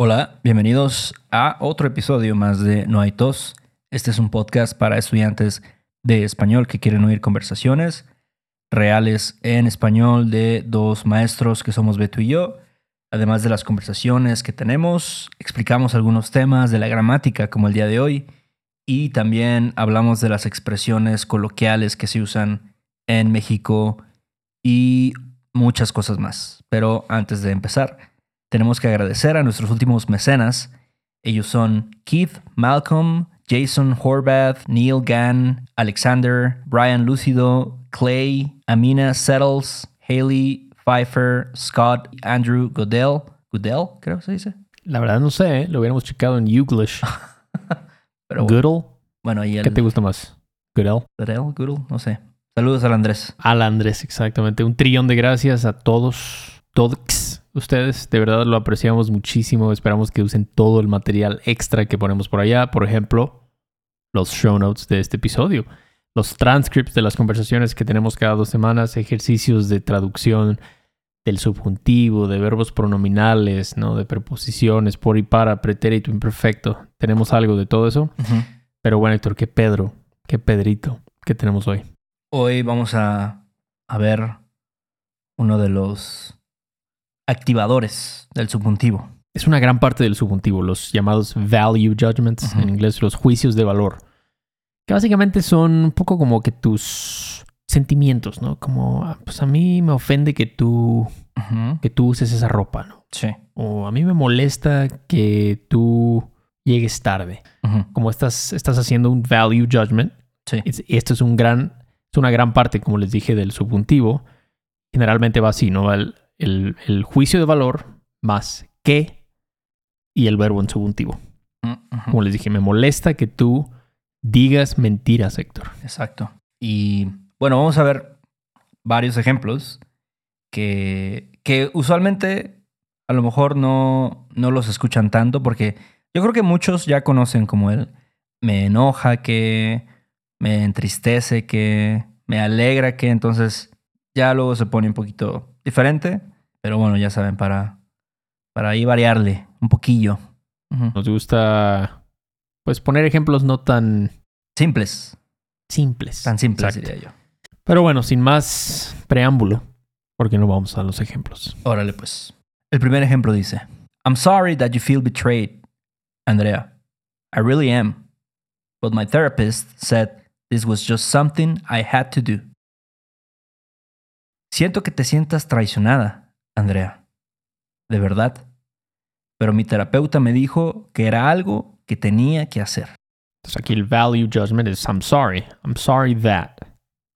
Hola, bienvenidos a otro episodio más de No hay tos. Este es un podcast para estudiantes de español que quieren oír conversaciones reales en español de dos maestros que somos Beto y yo. Además de las conversaciones que tenemos, explicamos algunos temas de la gramática como el día de hoy y también hablamos de las expresiones coloquiales que se usan en México y muchas cosas más. Pero antes de empezar, tenemos que agradecer a nuestros últimos mecenas. Ellos son Keith Malcolm, Jason Horvath, Neil Gann, Alexander, Brian Lucido, Clay, Amina Settles, Haley Pfeiffer, Scott, Andrew Goodell. Goodell, creo que se dice. La verdad no sé, ¿eh? lo hubiéramos checado en Youglish. Pero Goodell, bueno, y el ¿qué te gusta más? Goodell. Goodell, Goodell, no sé. Saludos al Andrés. Al Andrés, exactamente. Un trillón de gracias a todos, todos ustedes. De verdad lo apreciamos muchísimo. Esperamos que usen todo el material extra que ponemos por allá. Por ejemplo, los show notes de este episodio, los transcripts de las conversaciones que tenemos cada dos semanas, ejercicios de traducción del subjuntivo, de verbos pronominales, ¿no? de preposiciones, por y para, pretérito, imperfecto. Tenemos algo de todo eso. Pero bueno, Héctor, qué Pedro, qué Pedrito que tenemos hoy. Hoy vamos a, a ver uno de los activadores del subjuntivo. Es una gran parte del subjuntivo, los llamados value judgments, en inglés los juicios de valor, que básicamente son un poco como que tus sentimientos, ¿no? Como, ah, pues a mí me ofende que tú, que tú uses esa ropa, ¿no? Sí. O a mí me molesta que tú llegues tarde. Como estás, estás haciendo un value judgment, Sí. es- esto es un gran, es una gran parte, como les dije, del subjuntivo. Generalmente va así, ¿no? El, el- el juicio de valor más que y el verbo en subjuntivo. Ujú. Como les dije, me molesta que tú digas mentiras, Héctor. Exacto. Y bueno, vamos a ver varios ejemplos que, que usualmente a lo mejor no, no los escuchan tanto porque yo creo que muchos ya conocen como él. Me enoja que, me entristece que, me alegra que, entonces ya luego se pone un poquito diferente. Pero bueno, ya saben, para, para ahí variarle un poquillo. Ujú. Nos gusta, pues, poner ejemplos no tan Simples, simples. tan simples Exacto. diría yo. Pero bueno, sin más preámbulo, porque no vamos a los ejemplos. Órale, pues. El primer ejemplo dice: I'm sorry that you feel betrayed, Andrea. I really am. But my therapist said this was just something I had to do. Siento que te sientas traicionada, Andrea. De verdad. Pero mi terapeuta me dijo que era algo que tenía que hacer. Entonces aquí el value judgment es I'm sorry, I'm sorry that.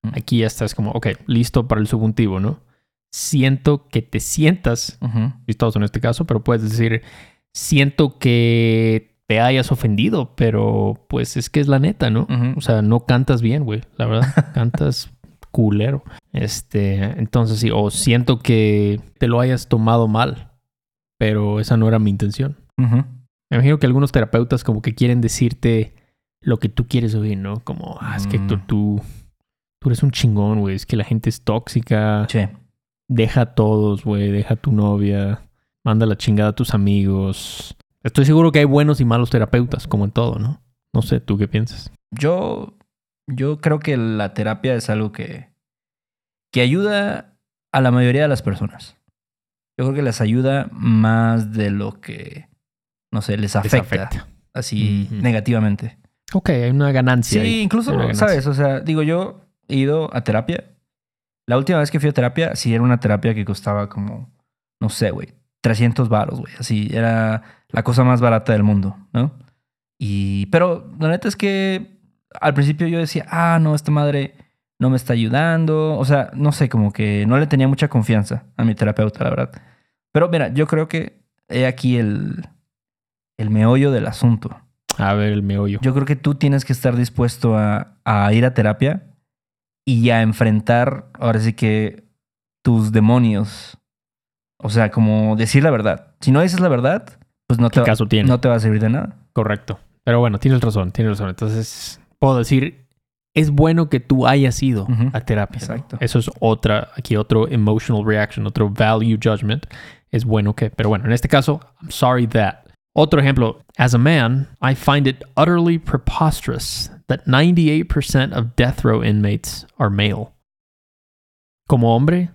Mm. Aquí ya estás como, ok, listo para el subjuntivo, ¿no? Siento que te sientas, Ujú. chistoso en este caso, pero puedes decir, siento que te hayas ofendido, pero pues es que es la neta, ¿no? O sea, no cantas bien, güey, la verdad, cantas culero. Este, entonces sí, o siento que te lo hayas tomado mal, pero esa no era mi intención. Me imagino que algunos terapeutas como que quieren decirte lo que tú quieres oír, ¿no? Como, ah, es que tú, Mm. tú, tú eres un chingón, güey. Es que la gente es tóxica. Sí. Deja a todos, güey. Deja a tu novia. Manda la chingada a tus amigos. Estoy seguro que hay buenos y malos terapeutas, como en todo, ¿no? No sé, ¿tú qué piensas? Yo, yo creo que la terapia es algo que, que ayuda a la mayoría de las personas. Yo creo que les ayuda más de lo que, no sé, les afecta, afecta. así negativamente. Ok, hay una ganancia. Sí, ahí. incluso, ganancia. ¿sabes? O sea, digo, yo he ido a terapia. La última vez que fui a terapia, sí era una terapia que costaba como, no sé, güey, 300 varos, güey. Así, era la cosa más barata del mundo, ¿no? Y, pero la neta es que al principio yo decía, ah, no, esta madre no me está ayudando. O sea, no sé, como que no le tenía mucha confianza a mi terapeuta, la verdad. Pero mira, yo creo que he aquí el, el meollo del asunto. A ver, el meollo. Yo creo que tú tienes que estar dispuesto a, a ir a terapia y a enfrentar, ahora sí que, tus demonios. O sea, como decir la verdad. Si no dices la verdad, pues no te, ¿Qué va, caso tiene? no te va a servir de nada. Correcto. Pero bueno, tienes razón, tienes razón. Entonces, puedo decir, es bueno que tú hayas ido a terapia. ¿no? Exacto. Eso es otra, aquí otro emotional reaction, otro value judgment. Es bueno que, pero bueno, en este caso, I'm sorry that. Otro ejemplo, as a man, I find it utterly preposterous that 98% of death row inmates are male. Como hombre,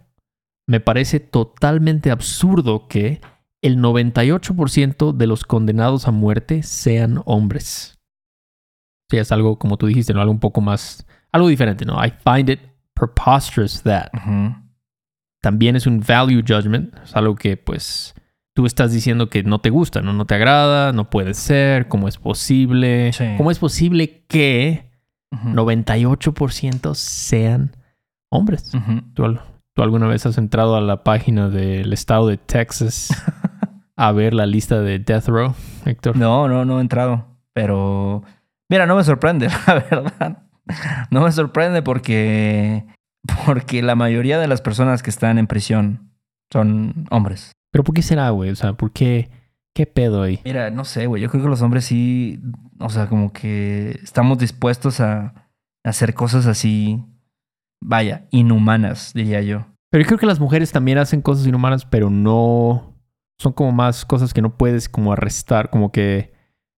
me parece totalmente absurdo que el 98% de los condenados a muerte sean hombres. Sí, es algo, como tú dijiste, ¿no? Algo un poco más, algo diferente, ¿no? I find it preposterous that. También es un value judgment, es algo que pues tú estás diciendo que no te gusta, ¿no? No te agrada, no puede ser, ¿cómo es posible? Sí. ¿Cómo es posible que Ujú. 98% sean hombres? ¿Tú, tú alguna vez has entrado a la página del estado de Texas a ver la lista de Death Row, Héctor? No, no, no he entrado. Pero, mira, no me sorprende, la verdad. No me sorprende porque, porque la mayoría de las personas que están en prisión son hombres. ¿Pero por qué será, güey? O sea, ¿por qué? ¿Qué pedo ahí? Mira, no sé, güey. Yo creo que los hombres sí, o sea, como que estamos dispuestos a, a hacer cosas así, vaya, inhumanas, diría yo. Pero yo creo que las mujeres también hacen cosas inhumanas, pero no... Son como más cosas que no puedes como arrestar, como que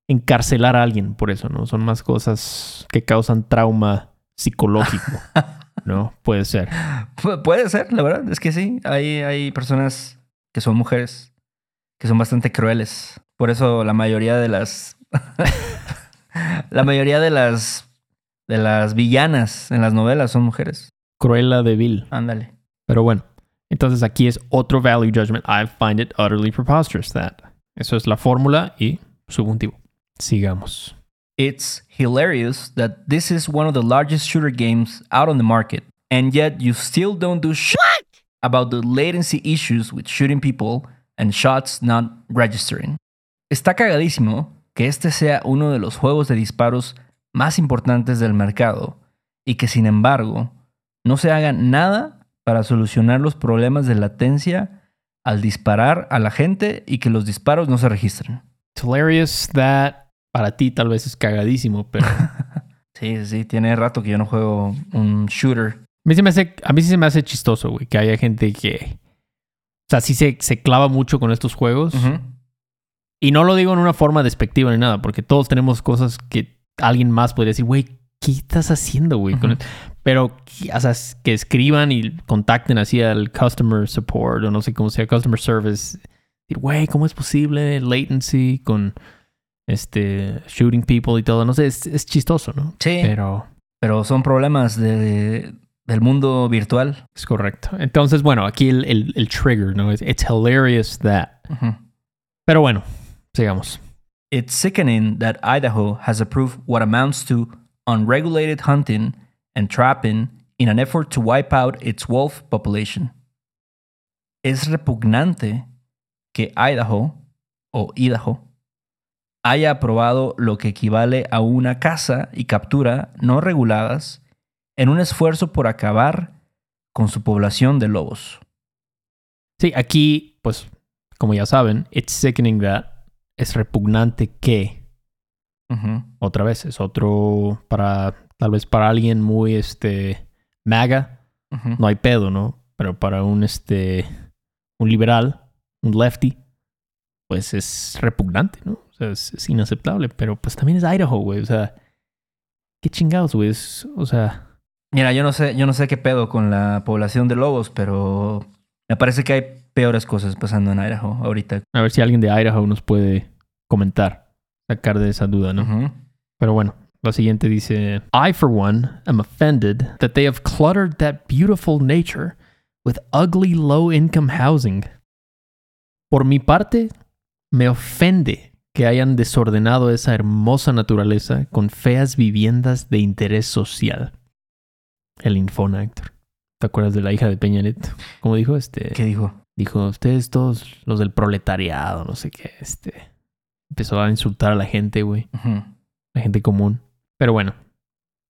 encarcelar a alguien por eso, ¿no? Son más cosas que causan trauma psicológico, ¿no? Puede ser. Pu- puede ser, la verdad, es que sí. Hay, hay personas que son mujeres que son bastante crueles. Por eso la mayoría de las. la mayoría de las. de las villanas en las novelas son mujeres. Cruella de Vil. Ándale. Pero bueno, entonces aquí es otro value judgment. I find it utterly preposterous that. Eso es la fórmula y subjuntivo. Sigamos. It's hilarious that this is one of the largest shooter games out on the market, and yet you still don't do shit about the latency issues with shooting people and shots not registering. Está cagadísimo que este sea uno de los juegos de disparos más importantes del mercado y que sin embargo no se haga nada para solucionar los problemas de latencia al disparar a la gente y que los disparos no se registren. It's hilarious that para ti tal vez es cagadísimo, pero a Sí, sí, tiene rato que yo no juego un shooter. mí, se me hace, a mí sí se me hace chistoso, güey, que haya gente que... O sea, sí se, se clava mucho con estos juegos. Y no lo digo en una forma despectiva ni nada, porque todos tenemos cosas que alguien más podría decir, güey, ¿qué estás haciendo, güey? con Ujú. esto?" Pero, o sea, que escriban y contacten así al customer support o no sé cómo sea, customer service. Güey, ¿cómo es posible latency con este shooting people y todo? No sé, es, es chistoso, ¿no? Sí, pero, Pero son problemas de, del mundo virtual. es correcto. Entonces, bueno, aquí el, el, el trigger, ¿no? Es it's hilarious that. Pero bueno, sigamos. It's sickening that Idaho has approved what amounts to unregulated hunting and trapping in an effort to wipe out its wolf population. Es repugnante que Idaho o Idaho haya aprobado lo que equivale a una caza y captura no reguladas en un esfuerzo por acabar con su población de lobos. Sí, aquí, pues, como ya saben, it's sickening that es repugnante que, otra vez, es otro para, tal vez para alguien muy, este, maga, no hay pedo, ¿no? Pero para un, este, un liberal, un lefty, pues es repugnante, ¿no? Sea, es, es inaceptable, pero pues también es Idaho, güey, o sea, qué chingados, güey, es- o sea, Mira, yo no sé, yo no sé qué pedo con la población de lobos, pero me parece que hay peores cosas pasando en Idaho ahorita. a ver si alguien de Idaho nos puede comentar, sacar de esa duda, ¿no? Ujú. Pero bueno, la siguiente dice, I for one am offended that they have cluttered that beautiful nature with ugly low income housing. Por mi parte, me ofende que hayan desordenado esa hermosa naturaleza con feas viviendas de interés social. El Infona, Héctor. ¿Te acuerdas de la hija de Peña Nieto? Como dijo este? ¿Qué dijo? Dijo, ustedes todos los del proletariado, no sé qué, este. Empezó a insultar a la gente, güey la gente común. Pero bueno,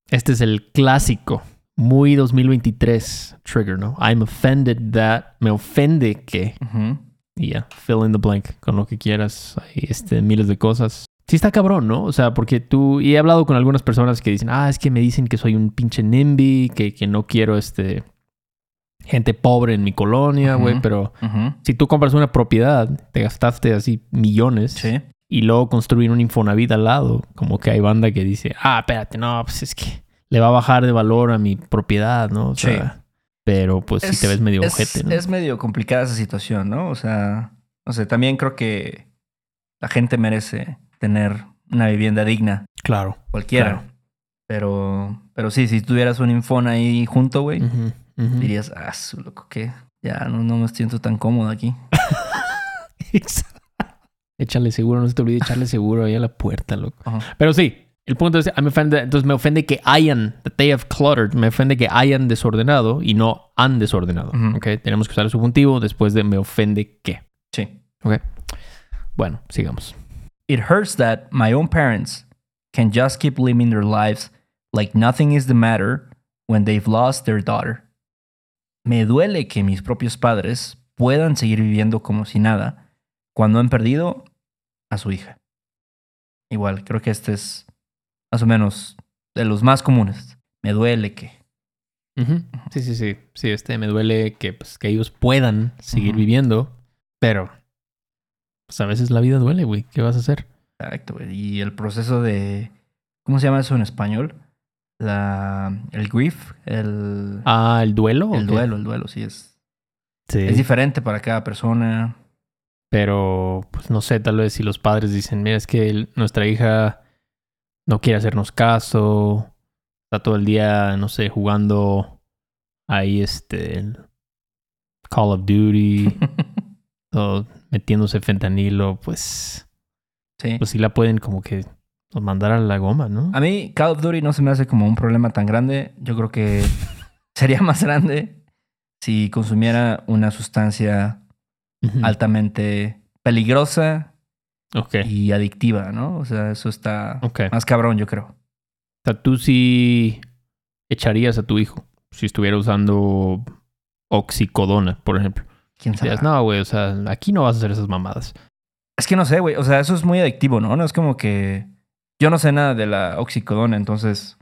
este es el clásico, muy 2023 trigger, ¿no? I'm offended that, me ofende que, Ujú. Y ya, fill in the blank con lo que quieras, hay este, miles de cosas. Sí está cabrón, ¿no? O sea, porque tú, y he hablado con algunas personas que dicen, ah, es que me dicen que soy un pinche NIMBY, que, que no quiero, este, gente pobre en mi colonia, güey, pero si tú compras una propiedad, te gastaste así millones Sí. y luego construir un Infonavit al lado. Como que hay banda que dice, ah, espérate, no, pues es que le va a bajar de valor a mi propiedad, ¿no? O sea, Pero pues si te ves medio es, ojete, ¿no? Es medio complicada esa situación, ¿no? O sea, no sé, también creo que la gente merece tener una vivienda digna. Claro. Cualquiera. Claro. Pero, pero sí, si tuvieras un infón ahí junto, güey, dirías, ah, su loco, que ya no, no me siento tan cómodo aquí. Échale seguro, no se te olvide echarle seguro ahí a la puerta, loco. Pero sí, el punto es, me ofende, entonces me ofende que hayan, that they have cluttered, me ofende que hayan desordenado y no han desordenado. Ujú. ¿ok? Tenemos que usar el subjuntivo después de me ofende que. Sí. ¿ok? Bueno, sigamos. It hurts that my own parents can just keep living their lives like nothing is the matter when they've lost their daughter. Me duele que mis propios padres puedan seguir viviendo como si nada cuando han perdido a su hija. Igual, creo que este es más o menos de los más comunes. Me duele que. Sí, sí, sí. Sí, este me duele que, pues, que ellos puedan seguir viviendo, pero pues a veces la vida duele, güey. ¿Qué vas a hacer? Exacto, güey. Y el proceso de. ¿Cómo se llama eso en español? La, el grief, el, Ah, el duelo. el duelo, el duelo, sí es. Sí. Es diferente para cada persona. Pero, pues no sé, tal vez si los padres dicen, mira, es que el- nuestra hija no quiere hacernos caso, está todo el día, no sé, jugando ahí este Call of Duty o metiéndose fentanilo, pues, sí. pues sí la pueden como que mandar a la goma, ¿no? A mí, Call of Duty no se me hace como un problema tan grande. Yo creo que sería más grande si consumiera una sustancia altamente peligrosa Y adictiva, ¿no? O sea, eso está más cabrón, yo creo. O sea, tú sí echarías a tu hijo si estuviera usando oxicodona, por ejemplo. ¿Quién sabe? Dirías, no, güey, o sea, aquí no vas a hacer esas mamadas. Es que no sé, güey. O sea, eso es muy adictivo, ¿no? No es como que. Yo no sé nada de la oxicodona, entonces.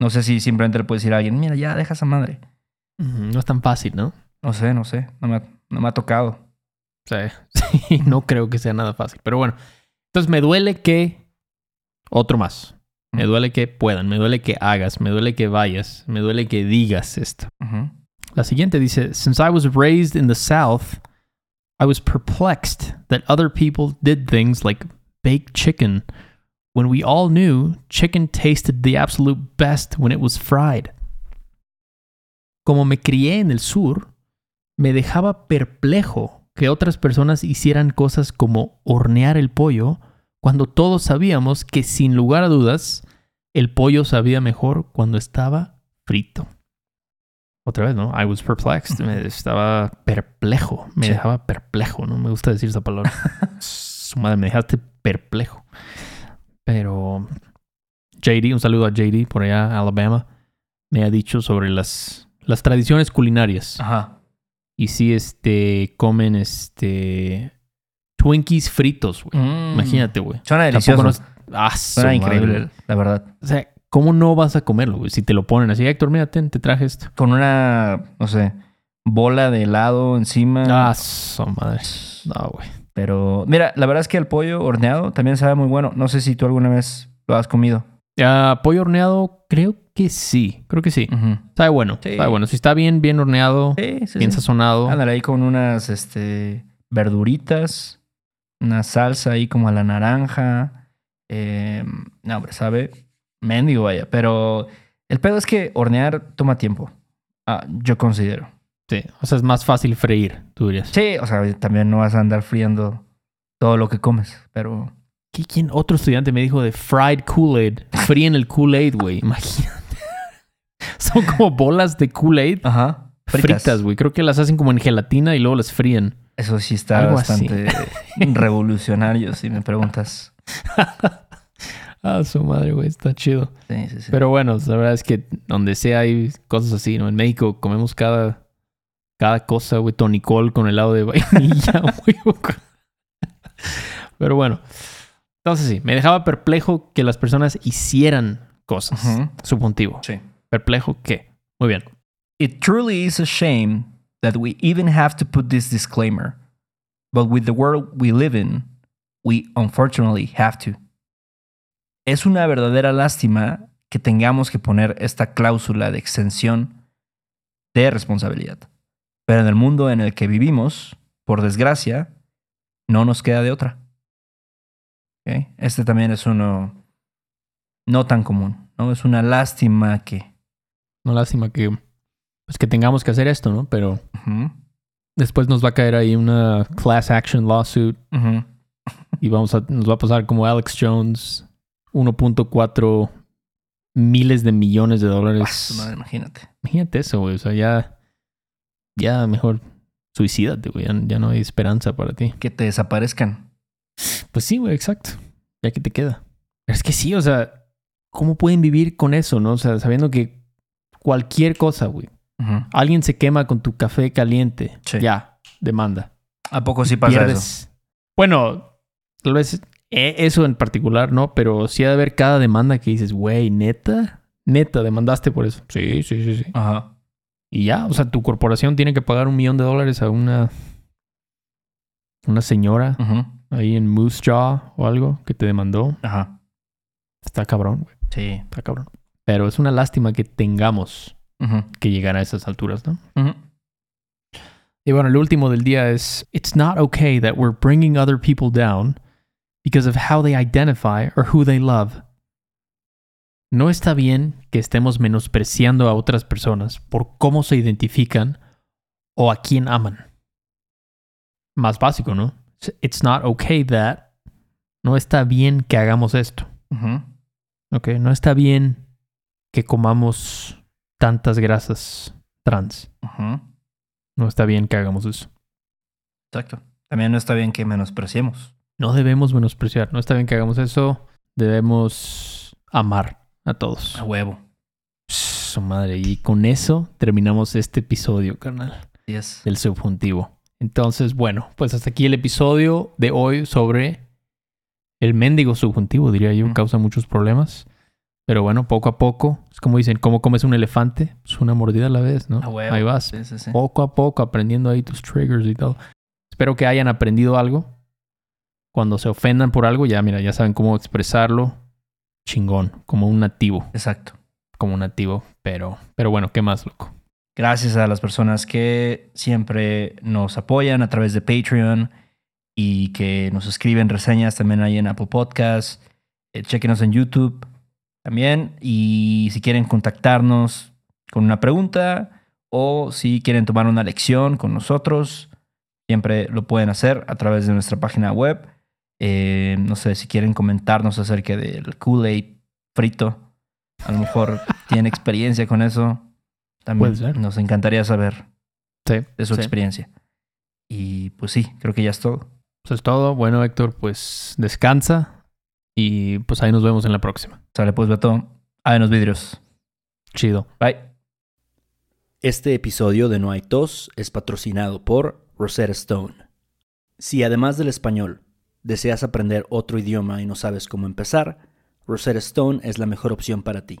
No sé si simplemente le puedes decir a alguien, mira, ya deja esa madre. No es tan fácil, ¿no? No sé, no sé. No me ha, no me ha tocado. O sí, no creo que sea nada fácil. Pero bueno, entonces me duele que... Otro más. Me duele que puedan, me duele que hagas, me duele que vayas, me duele que digas esto. La siguiente dice, Since I was raised in the South, I was perplexed that other people did things like bake chicken when we all knew chicken tasted the absolute best when it was fried. Como me crié en el sur, me dejaba perplejo que otras personas hicieran cosas como hornear el pollo cuando todos sabíamos que sin lugar a dudas el pollo sabía mejor cuando estaba frito. Otra vez, ¿no? I was perplexed. Me estaba perplejo. Me Sí. dejaba perplejo, ¿no? Me gusta decir esa palabra. Su madre, me dejaste perplejo. Pero JD, un saludo a JD por allá, Alabama, me ha dicho sobre las, las tradiciones culinarias. Ajá. Y sí, este, comen, este, Twinkies fritos, güey. Mm. Imagínate, güey. Suena delicioso. no es- Ah, su Suena madre, increíble, güey. la verdad. O sea, ¿cómo no vas a comerlo, güey? Si te lo ponen así, Héctor, mira, ten, te traje esto. Con una, no sé, bola de helado encima. Ah, su madre. No, güey. Pero, mira, la verdad es que el pollo horneado también sabe muy bueno. No sé si tú alguna vez lo has comido. Ah, pollo horneado, creo que sí. Creo que sí. Ujú. Sabe bueno. Sí. Sabe bueno. Si está bien, bien horneado, Sí, sí, bien sazonado. Ándale ahí con unas este, verduritas, una salsa ahí como a la naranja. Eh, no, hombre, sabe mendigo, vaya. Pero el pedo es que hornear toma tiempo. Ah, yo considero. Sí. O sea, es más fácil freír, tú dirías. Sí, o sea, también no vas a andar friendo todo lo que comes, pero ¿Qué- ¿Quién? Otro estudiante me dijo de fried Kool-Aid. Fríen el Kool-Aid, güey. Imagínate. Son como bolas de Kool-Aid Ajá. fritas, güey. Creo que las hacen como en gelatina y luego las fríen. Eso sí está Algo bastante revolucionario, si me preguntas. Ah, su madre, güey. Está chido. Sí, sí, sí. Pero bueno, la verdad es que donde sea hay cosas así, ¿no? En México comemos cada, cada cosa, güey. Tonicol con helado de vainilla, güey. Pero bueno. Entonces sí, me dejaba perplejo que las personas hicieran cosas. Ujú. Subjuntivo. Sí. ¿Perplejo qué? Muy bien. It truly is a shame that we even have to put this disclaimer. But with the world we live in, We unfortunately have to. Es una verdadera lástima que tengamos que poner esta cláusula de extensión de responsabilidad. Pero en el mundo en el que vivimos, por desgracia, no nos queda de otra. Este también es uno no tan común, ¿no? Es una lástima que... Una lástima que, pues que tengamos que hacer esto, ¿no? Pero después nos va a caer ahí una class action lawsuit y vamos a, nos va a pasar como Alex Jones, 1.4 miles de millones de Ah, dólares. madre, imagínate. Imagínate eso, güey. O sea, ya, ya mejor suicídate, güey. Ya, ya no hay esperanza para ti. Que te desaparezcan. Pues sí, güey, exacto. Ya que te queda. Es que sí, o sea, ¿cómo pueden vivir con eso, no? O sea, sabiendo que cualquier cosa, güey. Alguien se quema con tu café caliente. Sí. Ya, demanda. ¿A poco sí pasa eso? Bueno, tal vez eh, eso en particular, ¿no? Pero sí ha de haber cada demanda que dices, güey, neta, neta, demandaste por eso. Sí, sí, sí, sí. Ajá. Y ya, o sea, tu corporación tiene que pagar un millón de dólares a una, una señora Ujú. Ahí en Moose Jaw o algo que te demandó. Ajá. Está cabrón, güey. Sí. Está cabrón. Pero es una lástima que tengamos que llegar a esas alturas, ¿no? Y bueno, el último del día es It's not okay that we're bringing other people down because of how they identify or who they love. No está bien que estemos menospreciando a otras personas por cómo se identifican o a quién aman. Más básico, ¿no? It's not okay that. No está bien que hagamos esto. Ok, no está bien que comamos tantas grasas trans. No está bien que hagamos eso. Exacto. También no está bien que menospreciemos. No debemos menospreciar, no está bien que hagamos eso. Debemos amar a todos. A huevo. Su madre. Y con eso terminamos este episodio, carnal, Así es. del subjuntivo. Entonces, bueno, pues hasta aquí el episodio de hoy sobre el mendigo subjuntivo, diría yo, causa muchos problemas. Pero bueno, poco a poco, es como dicen, ¿cómo comes un elefante? Pues una mordida a la vez, ¿no? Ahí vas. Sí, sí, sí. poco a poco aprendiendo ahí tus triggers y todo. Espero que hayan aprendido algo. Cuando se ofendan por algo, ya mira, ya saben cómo expresarlo. Chingón, como un nativo, Exacto. como un nativo, pero pero bueno, ¿qué más, loco? Gracias a las personas que siempre nos apoyan a través de Patreon y que nos escriben reseñas también ahí en Apple Podcasts. Eh, chequenos en YouTube también. Y si quieren contactarnos con una pregunta o si quieren tomar una lección con nosotros, siempre lo pueden hacer a través de nuestra página web. Eh, no sé si quieren comentarnos acerca del Kool-Aid frito. A lo mejor tienen experiencia con eso. También Puede ser. nos encantaría saber Sí, de su sí. experiencia. Y pues sí, creo que ya es todo. Eso es todo. Bueno, Héctor, pues descansa y pues ahí nos vemos en la próxima. Sale pues, Beto. Ah, en los vidrios. Chido. Bye. Este episodio de No hay tos es patrocinado por Rosetta Stone. Si además del español deseas aprender otro idioma y no sabes cómo empezar, Rosetta Stone es la mejor opción para ti.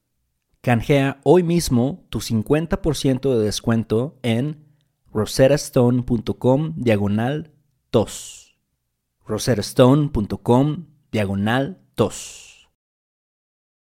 Canjea hoy mismo tu 50% de descuento en rosettastone.com diagonal tos. rosettastone.com diagonal tos.